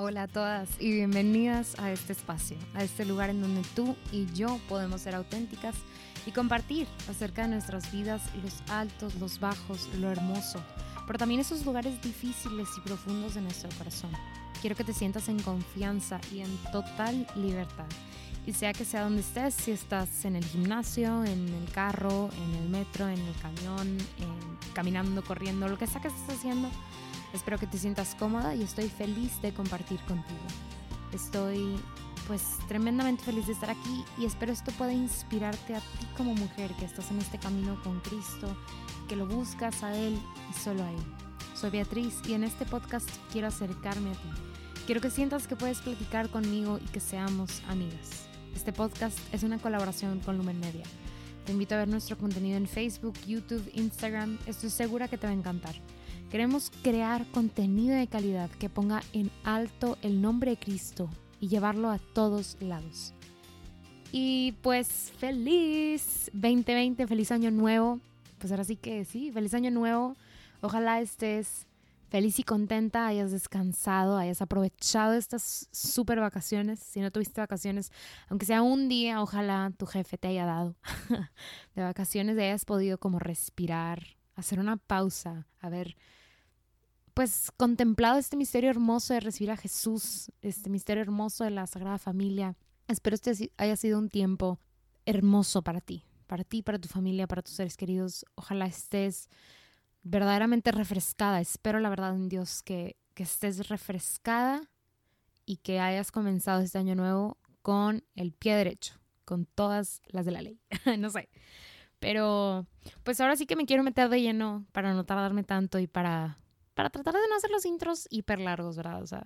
Hola a todas y bienvenidas a este espacio, a este lugar en donde tú y yo podemos ser auténticas y compartir acerca de nuestras vidas, los altos, los bajos, lo hermoso, pero también esos lugares difíciles y profundos de nuestro corazón. Quiero que te sientas en confianza y en total libertad. Y sea que sea donde estés, si estás en el gimnasio, en el carro, en el metro, en el camión, caminando, corriendo, lo que sea que estés haciendo, Espero que te sientas cómoda y estoy feliz de compartir contigo. Estoy pues tremendamente feliz de estar aquí y espero esto pueda inspirarte a ti como mujer que estás en este camino con Cristo, que lo buscas a Él y solo a Él. Soy Beatriz y en este podcast quiero acercarme a ti. Quiero que sientas que puedes platicar conmigo y que seamos amigas. Este podcast es una colaboración con Lumen Media. Te invito a ver nuestro contenido en Facebook, YouTube, Instagram. Estoy segura que te va a encantar. Queremos crear contenido de calidad que ponga en alto el nombre de Cristo y llevarlo a todos lados. Y pues feliz 2020, feliz año nuevo. Pues ahora sí que sí, feliz año nuevo. Ojalá estés feliz y contenta, hayas descansado, hayas aprovechado estas super vacaciones. Si no tuviste vacaciones, aunque sea un día, ojalá tu jefe te haya dado de vacaciones, hayas podido como respirar, hacer una pausa, a ver pues contemplado este misterio hermoso de recibir a Jesús, este misterio hermoso de la Sagrada Familia. Espero este haya sido un tiempo hermoso para ti, para ti, para tu familia, para tus seres queridos. Ojalá estés verdaderamente refrescada. Espero la verdad en Dios que, que estés refrescada y que hayas comenzado este año nuevo con el pie derecho, con todas las de la ley. no sé. Pero pues ahora sí que me quiero meter de lleno para no tardarme tanto y para para tratar de no hacer los intros hiper largos, ¿verdad? O sea,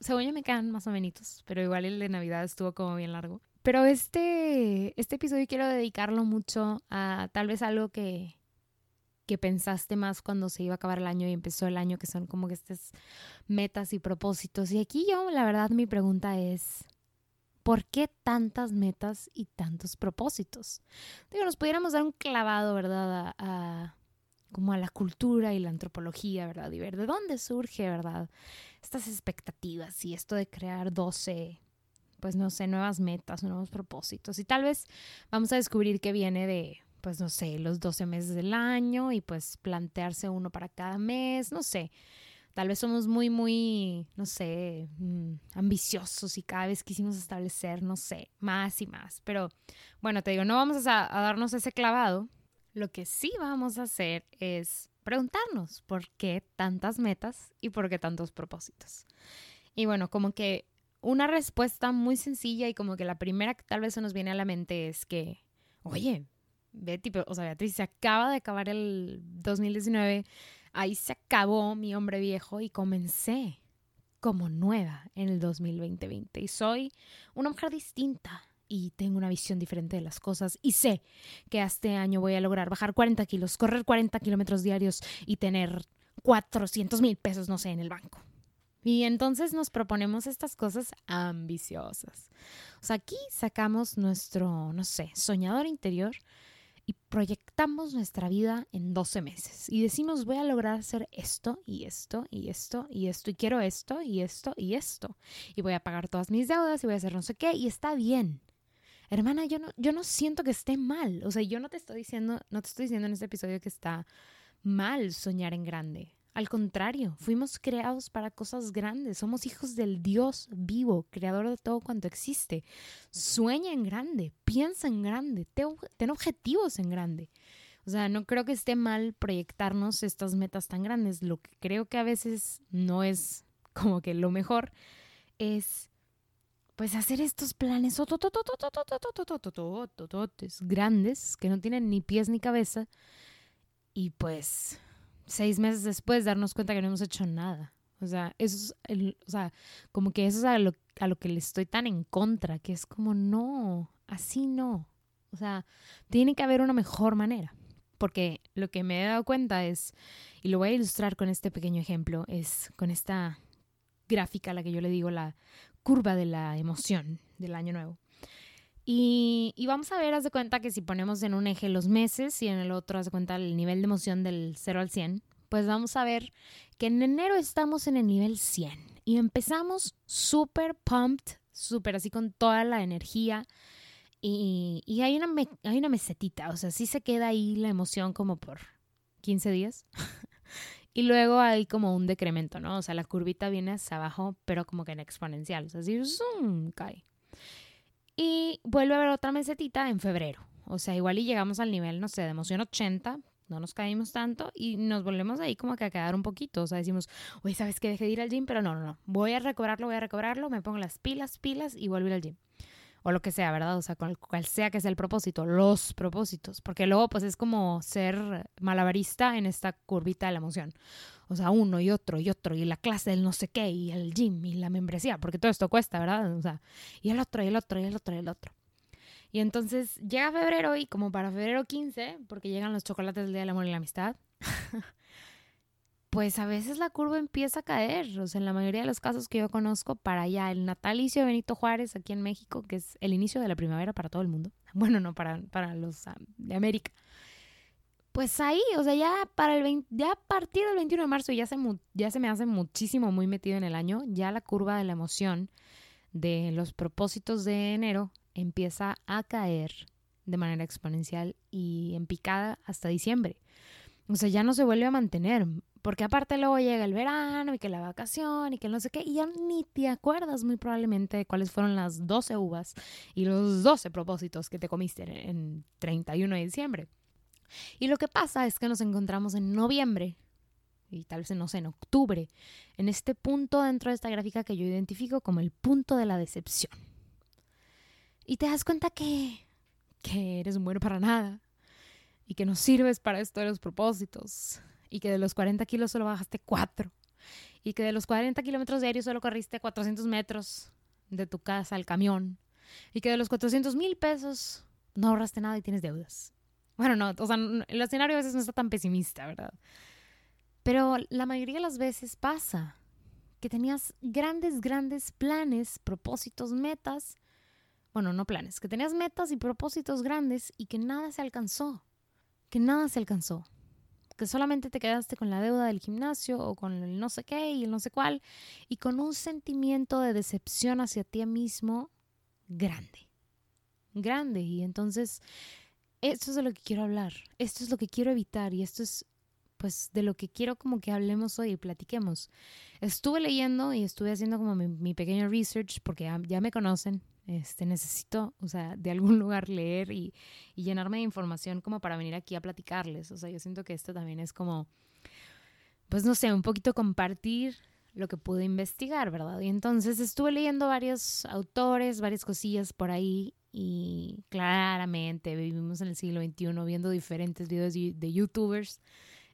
según yo me quedan más o menos, pero igual el de Navidad estuvo como bien largo. Pero este, este episodio quiero dedicarlo mucho a tal vez algo que, que pensaste más cuando se iba a acabar el año y empezó el año, que son como que estas metas y propósitos. Y aquí yo, la verdad, mi pregunta es, ¿por qué tantas metas y tantos propósitos? Digo, nos pudiéramos dar un clavado, ¿verdad? a como a la cultura y la antropología, ¿verdad? Y ver de dónde surge, ¿verdad? Estas expectativas y esto de crear 12, pues no sé, nuevas metas, nuevos propósitos. Y tal vez vamos a descubrir que viene de, pues no sé, los 12 meses del año y pues plantearse uno para cada mes, no sé. Tal vez somos muy, muy, no sé, mm, ambiciosos y cada vez quisimos establecer, no sé, más y más. Pero bueno, te digo, no vamos a, a darnos ese clavado, lo que sí vamos a hacer es preguntarnos por qué tantas metas y por qué tantos propósitos. Y bueno, como que una respuesta muy sencilla y como que la primera que tal vez se nos viene a la mente es que, oye, Betty, o sea, Beatriz, se acaba de acabar el 2019, ahí se acabó mi hombre viejo y comencé como nueva en el 2020 y soy una mujer distinta y tengo una visión diferente de las cosas y sé que este año voy a lograr bajar 40 kilos, correr 40 kilómetros diarios y tener 400 mil pesos, no sé, en el banco. Y entonces nos proponemos estas cosas ambiciosas. O sea, aquí sacamos nuestro, no sé, soñador interior y proyectamos nuestra vida en 12 meses. Y decimos, voy a lograr hacer esto y esto y esto y esto y quiero esto y esto y esto. Y voy a pagar todas mis deudas y voy a hacer no sé qué y está bien hermana, yo no, yo no siento que esté mal. O sea, yo no te estoy diciendo, no te estoy diciendo en este episodio que está mal soñar en grande. Al contrario, fuimos creados para cosas grandes. Somos hijos del Dios vivo, creador de todo cuanto existe. Sueña en grande, piensa en grande, ten objetivos en grande. O sea, no creo que esté mal proyectarnos estas metas tan grandes. Lo que creo que a veces no es como que lo mejor es pues hacer estos planes grandes que no tienen ni pies ni cabeza y pues seis meses después darnos cuenta que no hemos hecho nada. O sea, eso es el, o sea, como que eso es a lo, a lo que le estoy tan en contra, que es como no, así no. O sea, tiene que haber una mejor manera. Porque lo que me he dado cuenta es, y lo voy a ilustrar con este pequeño ejemplo, es con esta gráfica la que yo le digo la curva de la emoción del año nuevo. Y, vamos a ver, haz de cuenta que si ponemos en un eje los meses y en el otro, haz de cuenta el nivel de emoción del 0 al 100, pues vamos a ver que en enero estamos en el nivel 100. Y empezamos súper pumped, súper así con toda la energía. Y, hay, una hay una mesetita, o sea, sí se queda ahí la emoción como por 15 días. y luego hay como un decremento, ¿no? O sea, la curvita viene hacia abajo, pero como que en exponencial, o sea, así zoom, cae. Y vuelve a haber otra mesetita en febrero. O sea, igual y llegamos al nivel, no sé, de emoción 80, no nos caímos tanto y nos volvemos ahí como que a quedar un poquito. O sea, decimos, oye, ¿sabes qué? Dejé de ir al gym, pero no, no, no. Voy a recobrarlo, voy a recobrarlo, me pongo las pilas, pilas y vuelvo al gym. O lo que sea, ¿verdad? O sea, cual, cual sea que sea el propósito, los propósitos. Porque luego, pues es como ser malabarista en esta curvita de la emoción. O sea, uno y otro y otro, y la clase del no sé qué, y el gym, y la membresía, porque todo esto cuesta, ¿verdad? O sea, y el otro, y el otro, y el otro, y el otro. Y entonces llega febrero y como para febrero 15, porque llegan los chocolates del Día del Amor y la Amistad, pues a veces la curva empieza a caer. O sea, en la mayoría de los casos que yo conozco, para allá, el natalicio de Benito Juárez aquí en México, que es el inicio de la primavera para todo el mundo. Bueno, no para, para los ah, de América. Pues ahí, o sea, ya para el ya a partir del 21 de marzo ya se, ya se me hace muchísimo muy metido en el año. Ya la curva de la emoción de los propósitos de enero empieza a caer de manera exponencial y en picada hasta diciembre. O sea, ya no se vuelve a mantener, porque aparte luego llega el verano y que la vacación y que no sé qué, y ya ni te acuerdas muy probablemente de cuáles fueron las 12 uvas y los 12 propósitos que te comiste en 31 de diciembre. Y lo que pasa es que nos encontramos en noviembre y tal vez no sé, en octubre, en este punto dentro de esta gráfica que yo identifico como el punto de la decepción. Y te das cuenta que, que eres un bueno para nada y que no sirves para esto de los propósitos y que de los 40 kilos solo bajaste 4 y que de los 40 kilómetros diarios solo corriste 400 metros de tu casa al camión y que de los 400 mil pesos no ahorraste nada y tienes deudas. Bueno, no, o sea, el escenario a veces no está tan pesimista, ¿verdad? Pero la mayoría de las veces pasa que tenías grandes, grandes planes, propósitos, metas bueno, no planes, que tenías metas y propósitos grandes y que nada se alcanzó, que nada se alcanzó, que solamente te quedaste con la deuda del gimnasio o con el no sé qué y el no sé cuál y con un sentimiento de decepción hacia ti mismo grande, grande. Y entonces, esto es de lo que quiero hablar, esto es lo que quiero evitar y esto es pues de lo que quiero como que hablemos hoy y platiquemos. Estuve leyendo y estuve haciendo como mi, pequeño research porque ya me conocen, este, necesito, o sea, de algún lugar leer y, llenarme de información como para venir aquí a platicarles. O sea, yo siento que esto también es como, pues no sé, un poquito compartir lo que pude investigar, ¿verdad? Y entonces estuve leyendo varios autores, varias cosillas por ahí y claramente vivimos en el siglo XXI viendo diferentes videos de youtubers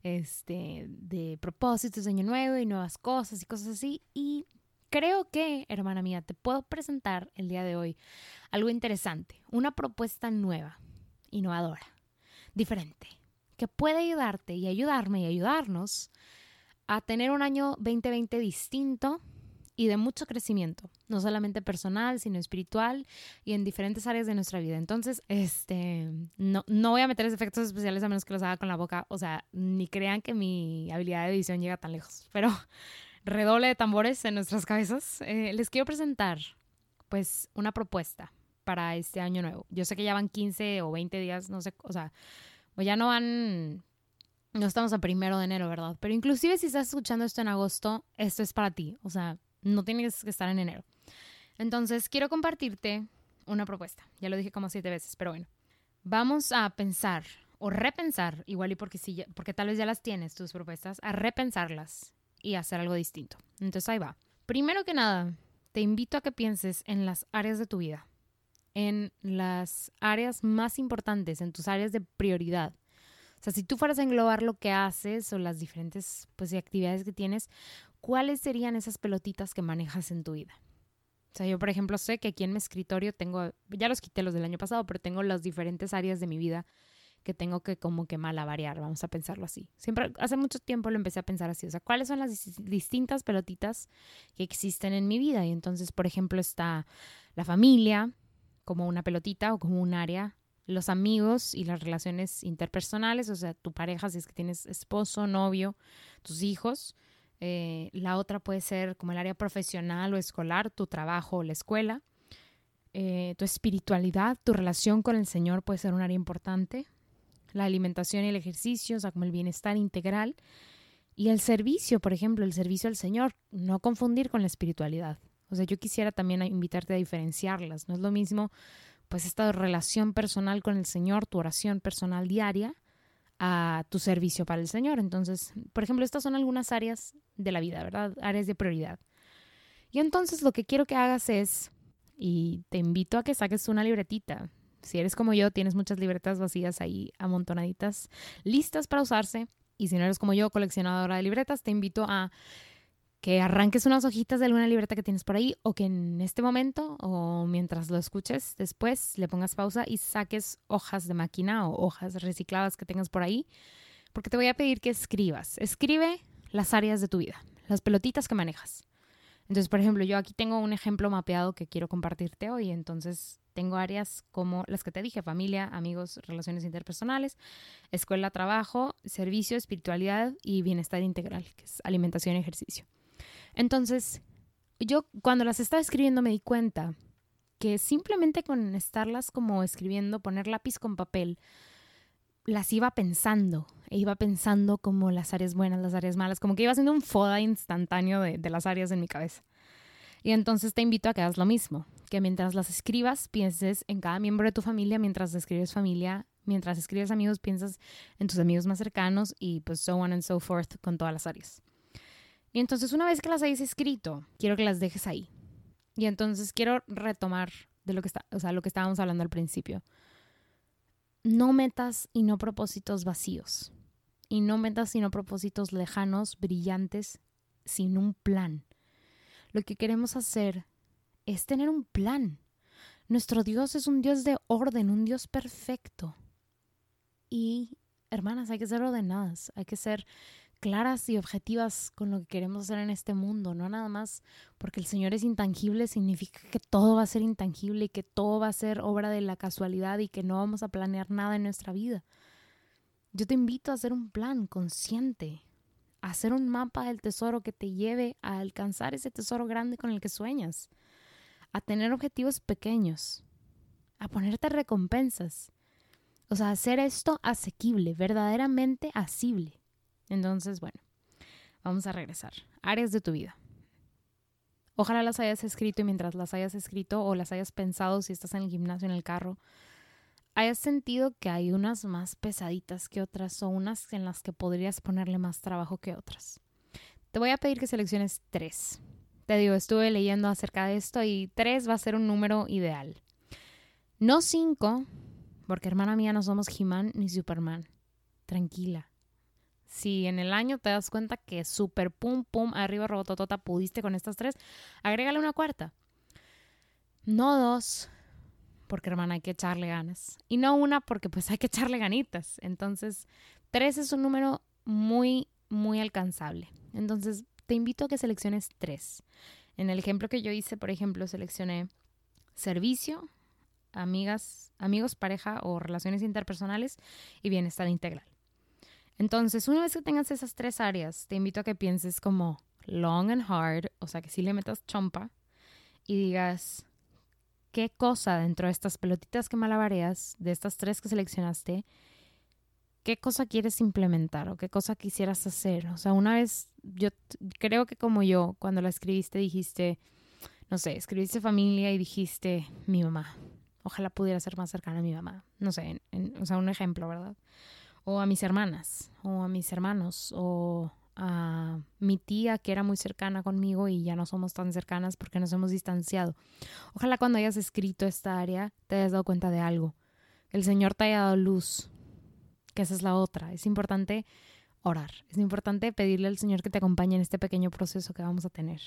este, de propósitos de año nuevo y nuevas cosas y cosas así. Y creo que, hermana mía, te puedo presentar el día de hoy algo interesante, una propuesta nueva, innovadora, diferente, que puede ayudarte y ayudarme y ayudarnos a tener un año 2020 distinto y de mucho crecimiento, no solamente personal, sino espiritual y en diferentes áreas de nuestra vida. Entonces, este, no, no voy a meter efectos especiales a menos que los haga con la boca, o sea, ni crean que mi habilidad de edición llega tan lejos, pero redoble de tambores en nuestras cabezas, eh, les quiero presentar pues una propuesta para este año nuevo. Yo sé que ya van 15 o 20 días, no sé, o sea, pues ya no van, no estamos a primero de enero, ¿verdad? Pero inclusive si estás escuchando esto en agosto, esto es para ti, o sea, no tienes que estar en enero. Entonces, quiero compartirte una propuesta. Ya lo dije como siete veces, pero bueno. Vamos a pensar o repensar, igual y porque, sí, porque tal vez ya las tienes tus propuestas, a repensarlas y hacer algo distinto. Entonces ahí va. Primero que nada, te invito a que pienses en las áreas de tu vida, en las áreas más importantes, en tus áreas de prioridad. O sea, si tú fueras a englobar lo que haces o las diferentes pues, actividades que tienes, ¿cuáles serían esas pelotitas que manejas en tu vida? O sea, yo, por ejemplo, sé que aquí en mi escritorio tengo, ya los quité los del año pasado, pero tengo las diferentes áreas de mi vida que tengo que como que malavariar, vamos a pensarlo así. Siempre, hace mucho tiempo lo empecé a pensar así, o sea, ¿cuáles son las distintas pelotitas que existen en mi vida? Y entonces, por ejemplo, está la familia como una pelotita o como un área, los amigos y las relaciones interpersonales, o sea, tu pareja, si es que tienes esposo, novio, tus hijos, Eh, la otra puede ser como el área profesional o escolar, tu trabajo o la escuela. Eh, tu espiritualidad, tu relación con el Señor puede ser un área importante. La alimentación y el ejercicio, o sea, como el bienestar integral. Y el servicio, por ejemplo, el servicio al Señor, no confundir con la espiritualidad. O sea, yo quisiera también invitarte a diferenciarlas. No es lo mismo, pues, esta relación personal con el Señor, tu oración personal diaria, a tu servicio para el Señor. Entonces, por ejemplo, estas son algunas áreas de la vida, ¿verdad? Áreas de prioridad. Y entonces lo que quiero que hagas es, y te invito a que saques una libretita. Si eres como yo, tienes muchas libretas vacías ahí amontonaditas, listas para usarse. Y si no eres como yo, coleccionadora de libretas, te invito a que arranques unas hojitas de alguna libreta que tienes por ahí o que en este momento o mientras lo escuches después le pongas pausa y saques hojas de máquina o hojas recicladas que tengas por ahí, porque te voy a pedir que escribas. Escribe las áreas de tu vida, las pelotitas que manejas. Entonces, por ejemplo, yo aquí tengo un ejemplo mapeado que quiero compartirte hoy. Entonces, tengo áreas como las que te dije, familia, amigos, relaciones interpersonales, escuela, trabajo, servicio, espiritualidad y bienestar integral, que es alimentación y ejercicio. Entonces, yo cuando las estaba escribiendo me di cuenta que simplemente con estarlas como escribiendo, poner lápiz con papel, las iba pensando, e iba pensando como las áreas buenas, las áreas malas, como que iba haciendo un foda instantáneo de, de las áreas en mi cabeza. Y entonces te invito a que hagas lo mismo, que mientras las escribas pienses en cada miembro de tu familia, mientras escribes familia, mientras escribes amigos, piensas en tus amigos más cercanos y pues so on and so forth con todas las áreas. Y entonces una vez que las hayas escrito, quiero que las dejes ahí. Y entonces quiero retomar de lo que está, o sea, lo que estábamos hablando al principio. No metas y no propósitos vacíos. Y no metas sino propósitos lejanos, brillantes, sin un plan. Lo que queremos hacer es tener un plan. Nuestro Dios es un Dios de orden, un Dios perfecto. Y, hermanas, hay que ser ordenadas, hay que ser claras y objetivas con lo que queremos hacer en este mundo, no nada más porque el Señor es intangible significa que todo va a ser intangible y que todo va a ser obra de la casualidad y que no vamos a planear nada en nuestra vida. Yo te invito a hacer un plan consciente, hacer un mapa del tesoro que te lleve a alcanzar ese tesoro grande con el que sueñas, a tener objetivos pequeños, a ponerte recompensas. O sea, hacer esto asequible, verdaderamente asible. Entonces, bueno, vamos a regresar. Áreas de tu vida. Ojalá las hayas escrito y mientras las hayas escrito o las hayas pensado si estás en el gimnasio, en el carro, hayas sentido que hay unas más pesaditas que otras o unas en las que podrías ponerle más trabajo que otras. Te voy a pedir que selecciones tres. Te digo, estuve leyendo acerca de esto y tres va a ser un número ideal. No cinco, porque hermana mía no somos He-Man ni Superman. Tranquila. Si en el año te das cuenta que super pum pum arriba robototota pudiste con estas tres, agrégale una cuarta. No dos, porque hermana hay que echarle ganas. Y no una porque pues hay que echarle ganitas. Entonces, tres es un número muy, muy alcanzable. Entonces, te invito a que selecciones tres. En el ejemplo que yo hice, por ejemplo, seleccioné servicio, amigas, amigos, pareja o relaciones interpersonales y bienestar integral. Entonces, una vez que tengas esas tres áreas, te invito a que pienses como long and hard, o sea, que sí le metas chompa y digas, ¿qué cosa dentro de estas pelotitas que malabareas, de estas tres que seleccionaste, qué cosa quieres implementar o qué cosa quisieras hacer? O sea, una vez, yo creo que como yo, cuando la escribiste, dijiste, no sé, escribiste familia y dijiste, mi mamá. Ojalá pudiera ser más cercana a mi mamá. No sé, o sea, un ejemplo, ¿verdad? o a mis hermanas, o a mis hermanos, o a mi tía que era muy cercana conmigo y ya no somos tan cercanas porque nos hemos distanciado. Ojalá cuando hayas escrito esta área te hayas dado cuenta de algo, el Señor te haya dado luz, que esa es la otra. Es importante orar, es importante pedirle al Señor que te acompañe en este pequeño proceso que vamos a tener.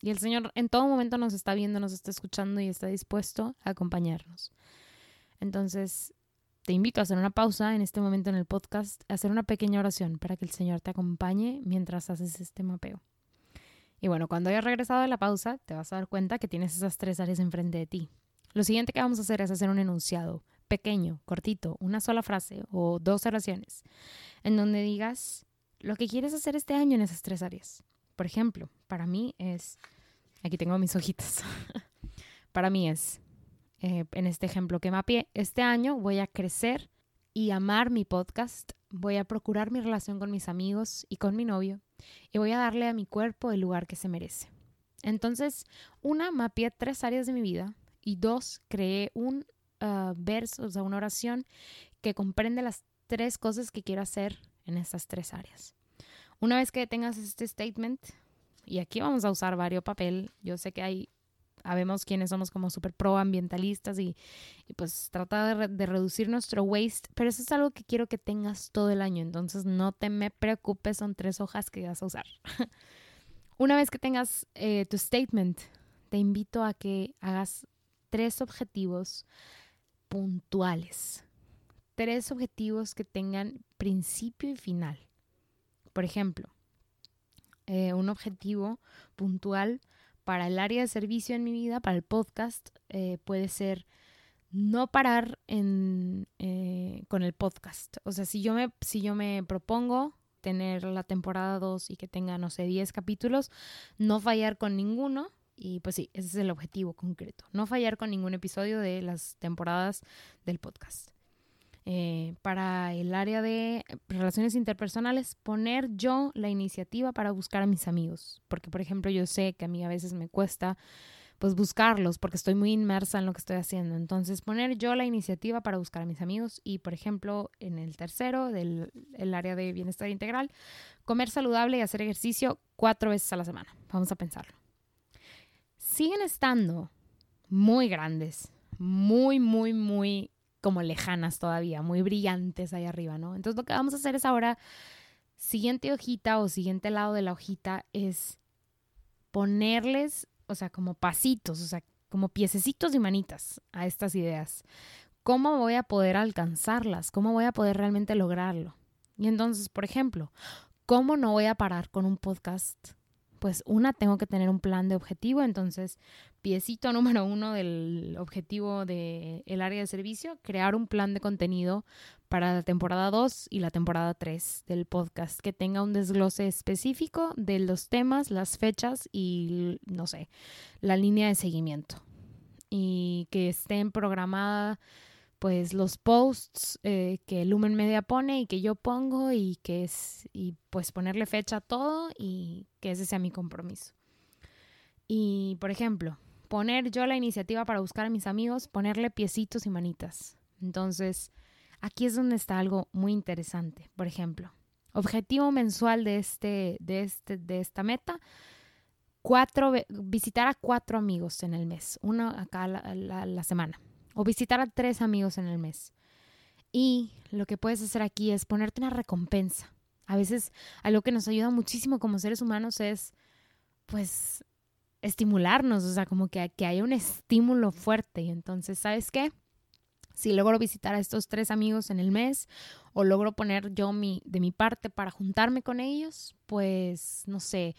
Y el Señor en todo momento nos está viendo, nos está escuchando y está dispuesto a acompañarnos. Entonces, te invito a hacer una pausa en este momento en el podcast, a hacer una pequeña oración para que el Señor te acompañe mientras haces este mapeo. Y bueno, cuando hayas regresado de la pausa, te vas a dar cuenta que tienes esas tres áreas enfrente de ti. Lo siguiente que vamos a hacer es hacer un enunciado pequeño, cortito, una sola frase o dos oraciones, en donde digas lo que quieres hacer este año en esas tres áreas. Por ejemplo, para mí es, aquí tengo mis hojitas, para mí es, eh, en este ejemplo que mapeé, este año voy a crecer y amar mi podcast, voy a procurar mi relación con mis amigos y con mi novio y voy a darle a mi cuerpo el lugar que se merece. Entonces, una, mapeé tres áreas de mi vida y dos, creé un ah, verso, o sea, una oración que comprende las tres cosas que quiero hacer en estas tres áreas. Una vez que tengas este statement, y aquí vamos a usar varios papel, yo sé que hay, sabemos quienes somos como súper proambientalistas y, y pues trata de, de, reducir nuestro waste, pero eso es algo que quiero que tengas todo el año, entonces no te me preocupes, son tres hojas que vas a usar. Una vez que tengas eh, tu statement, te invito a que hagas tres objetivos puntuales, tres objetivos que tengan principio y final. Por ejemplo, eh, un objetivo puntual para el área de servicio en mi vida, para el podcast, eh, puede ser no parar en, eh, con el podcast. O sea, si yo me, si yo me propongo tener la temporada 2 y que tenga, no sé, 10 capítulos, no fallar con ninguno. Y pues sí, ese es el objetivo concreto. No fallar con ningún episodio de las temporadas del podcast. Eh, para el área de relaciones interpersonales, poner yo la iniciativa para buscar a mis amigos. Porque, por ejemplo, yo sé que a mí a veces me cuesta pues buscarlos porque estoy muy inmersa en lo que estoy haciendo. Entonces, poner yo la iniciativa para buscar a mis amigos y, por ejemplo, en el tercero del el área de bienestar integral, comer saludable y hacer ejercicio cuatro veces a la semana. Vamos a pensarlo. Siguen estando muy grandes, muy, muy, muy como lejanas todavía, muy brillantes ahí arriba, ¿no? Entonces lo que vamos a hacer es ahora, siguiente hojita o siguiente lado de la hojita es ponerles, o sea, como pasitos, o sea, como piececitos y manitas a estas ideas. ¿Cómo voy a poder alcanzarlas? ¿Cómo voy a poder realmente lograrlo? Y entonces, por ejemplo, ¿cómo no voy a parar con un podcast pues una, tengo que tener un plan de objetivo, entonces piecito número uno del objetivo del el área de servicio, crear un plan de contenido para la temporada 2 y la temporada 3 del podcast, que tenga un desglose específico de los temas, las fechas y, no sé, la línea de seguimiento. Y que estén programadas pues los posts eh, que Lumen Media pone y que yo pongo y que es y pues ponerle fecha a todo y que ese sea mi compromiso. Y por ejemplo, poner yo la iniciativa para buscar a mis amigos, ponerle piecitos y manitas. Entonces, aquí es donde está algo muy interesante. Por ejemplo, objetivo mensual de este de este de esta meta cuatro visitar a cuatro amigos en el mes, uno acá la, la, la semana o visitar a tres amigos en el mes. Y lo que puedes hacer aquí es ponerte una recompensa. A veces algo que nos ayuda muchísimo como seres humanos es, pues, estimularnos, o sea, como que, que haya un estímulo fuerte. Y entonces, ¿sabes qué? Si logro visitar a estos tres amigos en el mes o logro poner yo mi, de mi parte para juntarme con ellos, pues, no sé,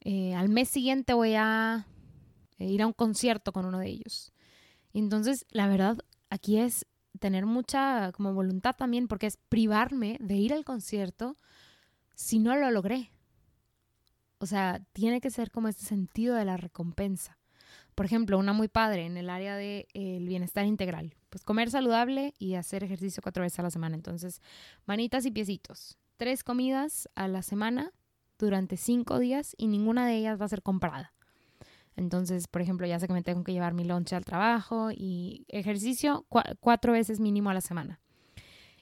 eh, al mes siguiente voy a ir a un concierto con uno de ellos. Entonces, la verdad, aquí es tener mucha como voluntad también, porque es privarme de ir al concierto si no lo logré. O sea, tiene que ser como este sentido de la recompensa. Por ejemplo, una muy padre en el área del de, bienestar integral. Pues comer saludable y hacer ejercicio cuatro veces a la semana. Entonces, manitas y piecitos. Tres comidas a la semana durante cinco días y ninguna de ellas va a ser comprada. Entonces, por ejemplo, ya sé que me tengo que llevar mi lunch al trabajo y ejercicio cuatro veces mínimo a la semana.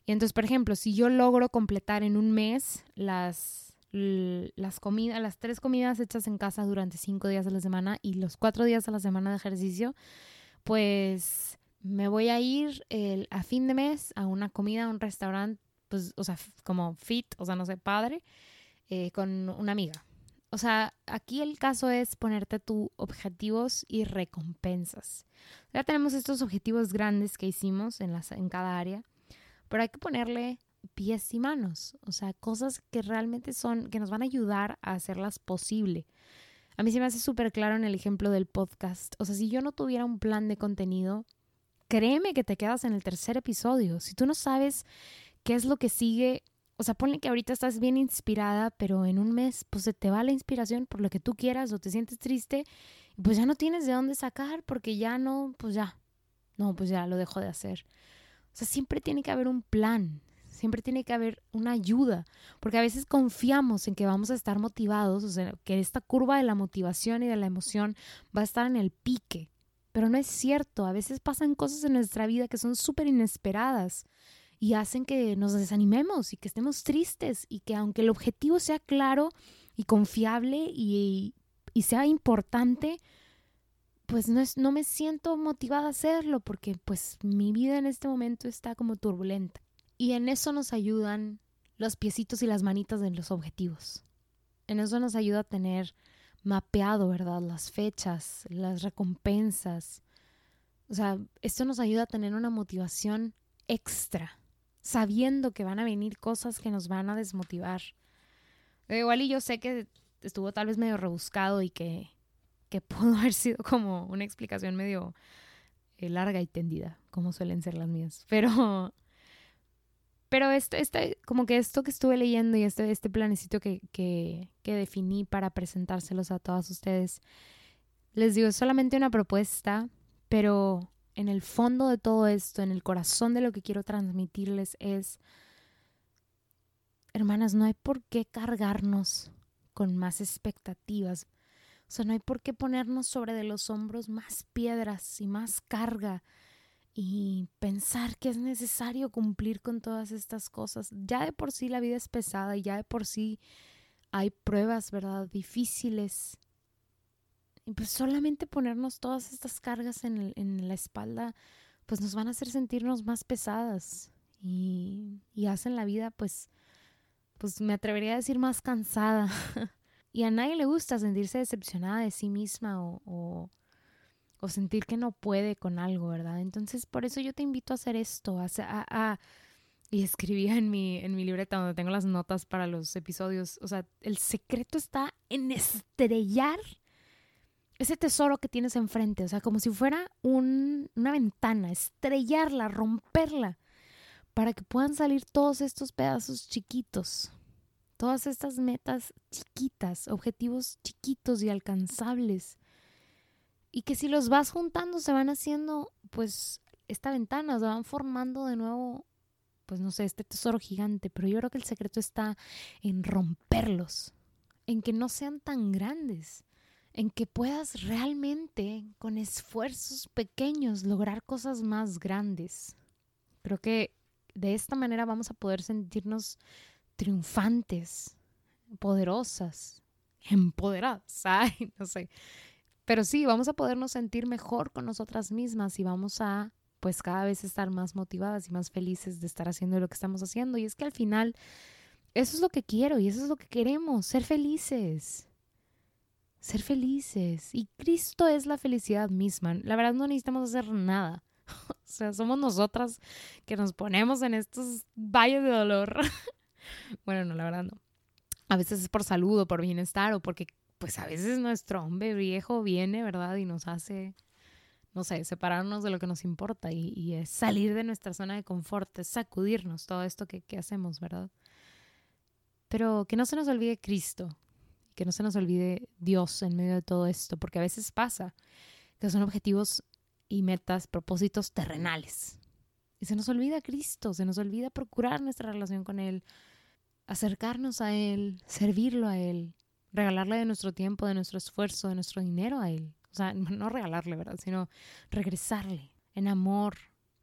Y entonces, por ejemplo, si yo logro completar en un mes las, las comidas, las tres comidas hechas en casa durante cinco días a la semana y los cuatro días a la semana de ejercicio, pues me voy a ir a fin de mes a una comida, a un restaurante, pues, o sea, como fit, o sea, no sé, padre, eh, con una amiga. O sea, aquí el caso es ponerte tus objetivos y recompensas. Ya tenemos estos objetivos grandes que hicimos en, las, en cada área, pero hay que ponerle pies y manos, o sea, cosas que realmente son, que nos van a ayudar a hacerlas posible. A mí se me hace súper claro en el ejemplo del podcast. O sea, si yo no tuviera un plan de contenido, créeme que te quedas en el tercer episodio. Si tú no sabes qué es lo que sigue O sea, ponle que ahorita estás bien inspirada, pero en un mes pues se te va la inspiración por lo que tú quieras o te sientes triste pues ya no tienes de dónde sacar porque ya no, pues ya, no, pues ya lo dejo de hacer. O sea, siempre tiene que haber un plan, siempre tiene que haber una ayuda, porque a veces confiamos en que vamos a estar motivados, o sea, que esta curva de la motivación y de la emoción va a estar en el pique, pero no es cierto, a veces pasan cosas en nuestra vida que son súper inesperadas y hacen que nos desanimemos y que estemos tristes y que aunque el objetivo sea claro y confiable y, y sea importante, pues no, es, no me siento motivada a hacerlo porque pues mi vida en este momento está como turbulenta. Y en eso nos ayudan los piecitos y las manitas de los objetivos. En eso nos ayuda a tener mapeado, ¿verdad? Las fechas, las recompensas. O sea, esto nos ayuda a tener una motivación extra, sabiendo que van a venir cosas que nos van a desmotivar. Igual y yo sé que estuvo tal vez medio rebuscado y que, que pudo haber sido como una explicación medio eh, larga y tendida, como suelen ser las mías. Pero pero este, este, como que esto que estuve leyendo y este, este planecito que, que, que definí para presentárselos a todas ustedes, les digo, es solamente una propuesta, pero en el fondo de todo esto, en el corazón de lo que quiero transmitirles es, hermanas, no hay por qué cargarnos con más expectativas. O sea, no hay por qué ponernos sobre de los hombros más piedras y más carga y pensar que es necesario cumplir con todas estas cosas. Ya de por sí la vida es pesada y ya de por sí hay pruebas, ¿verdad? Difíciles. Y pues solamente ponernos todas estas cargas en, en la espalda, pues nos van a hacer sentirnos más pesadas y, y hacen la vida, pues, pues me atrevería a decir más cansada. y a nadie le gusta sentirse decepcionada de sí misma o o sentir que no puede con algo, ¿verdad? Entonces, por eso yo te invito a hacer esto, a, y escribía en mi, en mi libreta donde tengo las notas para los episodios, o sea, el secreto está en estrellar ese tesoro que tienes enfrente, o sea, como si fuera un, una ventana, estrellarla, romperla, para que puedan salir todos estos pedazos chiquitos, todas estas metas chiquitas, objetivos chiquitos y alcanzables y que si los vas juntando se van haciendo, pues, esta ventana, se van formando de nuevo, pues, no sé, este tesoro gigante, pero yo creo que el secreto está en romperlos, en que no sean tan grandes, en que puedas realmente, con esfuerzos pequeños, lograr cosas más grandes. Creo que de esta manera vamos a poder sentirnos triunfantes, poderosas, empoderadas, ay, no sé. Pero sí, vamos a podernos sentir mejor con nosotras mismas y vamos a pues cada vez estar más motivadas y más felices de estar haciendo lo que estamos haciendo. Y es que al final eso es lo que quiero y eso es lo que queremos, ser felices. Ser felices. Y Cristo es la felicidad misma. La verdad no necesitamos hacer nada. o sea, somos nosotras que nos ponemos en estos valles de dolor. bueno, no, la verdad no. A veces es por salud o por bienestar o porque pues a veces nuestro hombre viejo viene, ¿verdad? Y nos hace, no sé, separarnos de lo que nos importa y, es salir de nuestra zona de confort, es sacudirnos todo esto que, que hacemos, ¿verdad? Pero que no se nos olvide Cristo, que no se nos olvide Dios en medio de todo esto, porque a veces pasa que son objetivos y metas, propósitos terrenales. Y se nos olvida Cristo, se nos olvida procurar nuestra relación con Él, acercarnos a Él, servirlo a Él, regalarle de nuestro tiempo, de nuestro esfuerzo, de nuestro dinero a Él. O sea, no regalarle, ¿verdad? Sino regresarle en amor,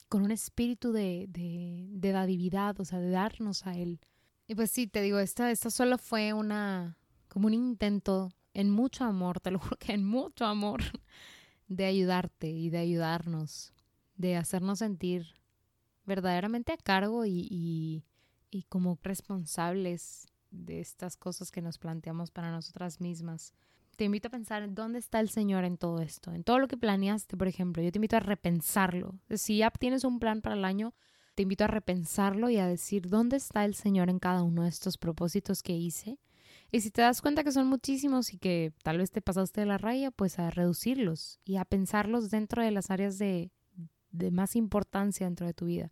con un espíritu de, de, de dadividad, o sea, de darnos a Él. Y pues sí, te digo, esta, esta solo fue una, como un intento en mucho amor, te lo juro que en mucho amor, de ayudarte y de ayudarnos, de hacernos sentir verdaderamente a cargo y, y, y como responsables de estas cosas que nos planteamos para nosotras mismas. Te invito a pensar en dónde está el Señor en todo esto, en todo lo que planeaste, por ejemplo. Yo te invito a repensarlo. Si ya tienes un plan para el año, te invito a repensarlo y a decir dónde está el Señor en cada uno de estos propósitos que hice. Y si te das cuenta que son muchísimos y que tal vez te pasaste de la raya, pues a reducirlos y a pensarlos dentro de las áreas de, de más importancia dentro de tu vida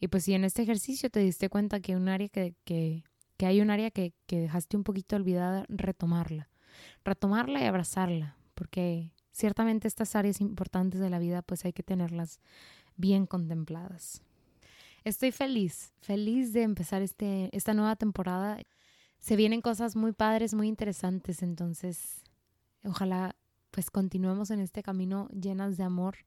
Y pues si en este ejercicio te diste cuenta que, un área que, que hay un área que, que dejaste un poquito olvidada, retomarla. Retomarla y abrazarla, porque ciertamente estas áreas importantes de la vida pues hay que tenerlas bien contempladas. Estoy feliz, feliz de empezar este, esta nueva temporada. Se vienen cosas muy padres, muy interesantes, entonces ojalá pues continuemos en este camino llenas de amor.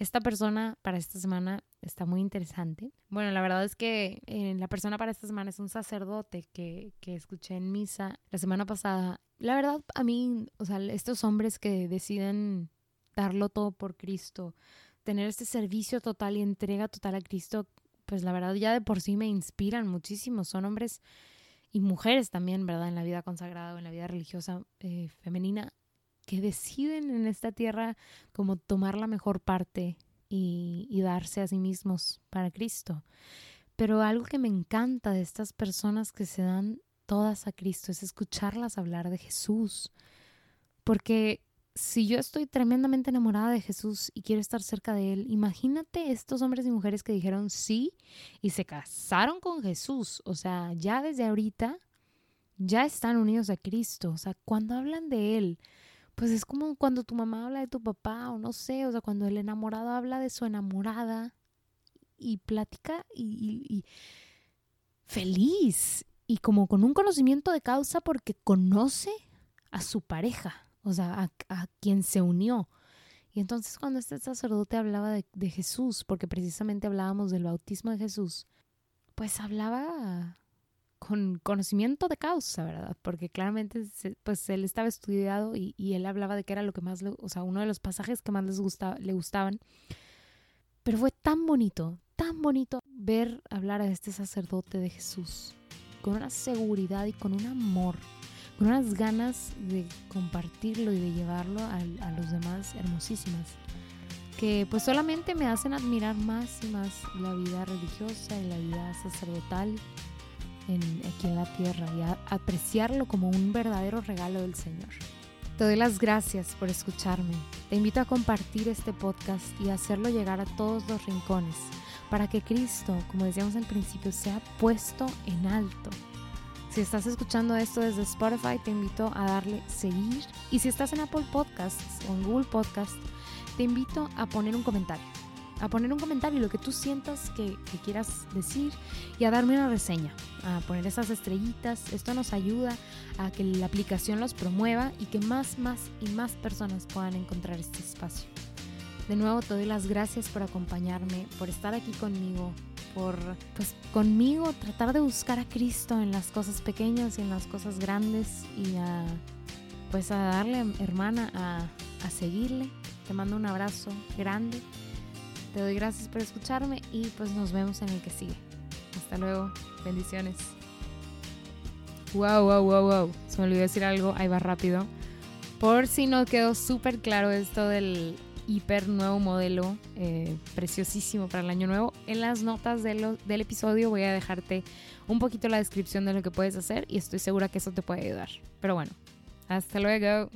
Esta persona para esta semana está muy interesante. Bueno, la verdad es que eh, la persona para esta semana es un sacerdote que, que escuché en misa la semana pasada. La verdad, a mí, o sea, estos hombres que deciden darlo todo por Cristo, tener este servicio total y entrega total a Cristo, pues la verdad ya de por sí me inspiran muchísimo. Son hombres y mujeres también, ¿verdad? En la vida consagrada o en la vida religiosa eh, femenina que deciden en esta tierra como tomar la mejor parte y, darse a sí mismos para Cristo. Pero algo que me encanta de estas personas que se dan todas a Cristo es escucharlas hablar de Jesús. Porque si yo estoy tremendamente enamorada de Jesús y quiero estar cerca de Él, imagínate estos hombres y mujeres que dijeron sí y se casaron con Jesús. O sea, ya desde ahorita ya están unidos a Cristo. O sea, cuando hablan de Él, pues es como cuando tu mamá habla de tu papá o no sé, o sea, cuando el enamorado habla de su enamorada y platica y, feliz y como con un conocimiento de causa porque conoce a su pareja, o sea, a, quien se unió. Y entonces cuando este sacerdote hablaba de, de Jesús, porque precisamente hablábamos del bautismo de Jesús, pues hablaba con conocimiento de causa, ¿verdad? Porque claramente, pues él estaba estudiado y, él hablaba de que era lo que más, le, o sea, uno de los pasajes que más les gusta, le gustaban. Pero fue tan bonito, tan bonito ver hablar a este sacerdote de Jesús, con una seguridad y con un amor, con unas ganas de compartirlo y de llevarlo a, a los demás hermosísimas, que pues solamente me hacen admirar más y más la vida religiosa y la vida sacerdotal aquí en la tierra y apreciarlo como un verdadero regalo del Señor. Te doy las gracias por escucharme. Te invito a compartir este podcast y hacerlo llegar a todos los rincones para que Cristo, como decíamos al principio, sea puesto en alto. Si estás escuchando esto desde Spotify, te invito a darle seguir. Y si estás en Apple Podcasts o en Google Podcasts, te invito a poner un comentario a poner un comentario, lo que tú sientas que, quieras decir y a darme una reseña, a poner esas estrellitas. Esto nos ayuda a que la aplicación los promueva y que más, más y más personas puedan encontrar este espacio. De nuevo te doy las gracias por acompañarme, por estar aquí conmigo, por pues conmigo tratar de buscar a Cristo en las cosas pequeñas y en las cosas grandes y a pues a darle hermana a, a seguirle. Te mando un abrazo grande te doy gracias por escucharme y pues nos vemos en el que sigue. Hasta luego. Bendiciones. Wow, wow, wow, wow. Se me olvidó decir algo. Ahí va rápido. Por si no quedó súper claro esto del hiper nuevo modelo, eh, preciosísimo para el año nuevo. En las notas del episodio voy a dejarte un poquito la descripción de lo que puedes hacer y estoy segura que eso te puede ayudar. Pero bueno, hasta luego.